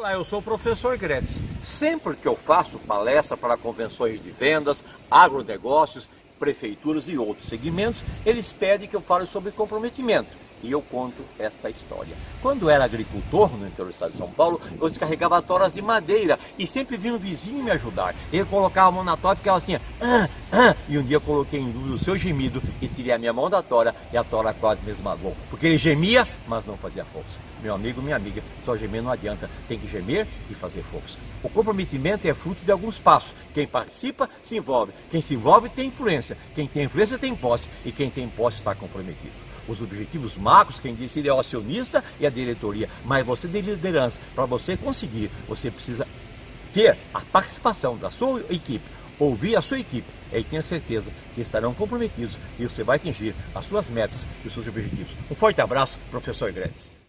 Olá, eu sou o professor Gretz. Sempre que eu faço palestra para convenções de vendas, agronegócios, prefeituras e outros segmentos, eles pedem que eu fale sobre comprometimento. E eu conto esta história. Quando era agricultor no interior do estado de São Paulo, eu descarregava toras de madeira e sempre vinha um vizinho me ajudar. Ele colocava a mão na tora e ficava assim, ah. E um dia eu coloquei em dúvida o seu gemido e tirei a minha mão da tora e a tora quase me esmagou. Porque ele gemia, mas não fazia força. Meu amigo, minha amiga, só gemer não adianta, tem que gemer e fazer força. O comprometimento é fruto de alguns passos. Quem participa se envolve, quem se envolve tem influência, quem tem influência tem posse e quem tem posse está comprometido os objetivos macros, quem decide é o acionista e a diretoria, mas você tem liderança. Para você conseguir, você precisa ter a participação da sua equipe, ouvir a sua equipe, e tenha certeza que estarão comprometidos e você vai atingir as suas metas e os seus objetivos. Um forte abraço, professor Grandes.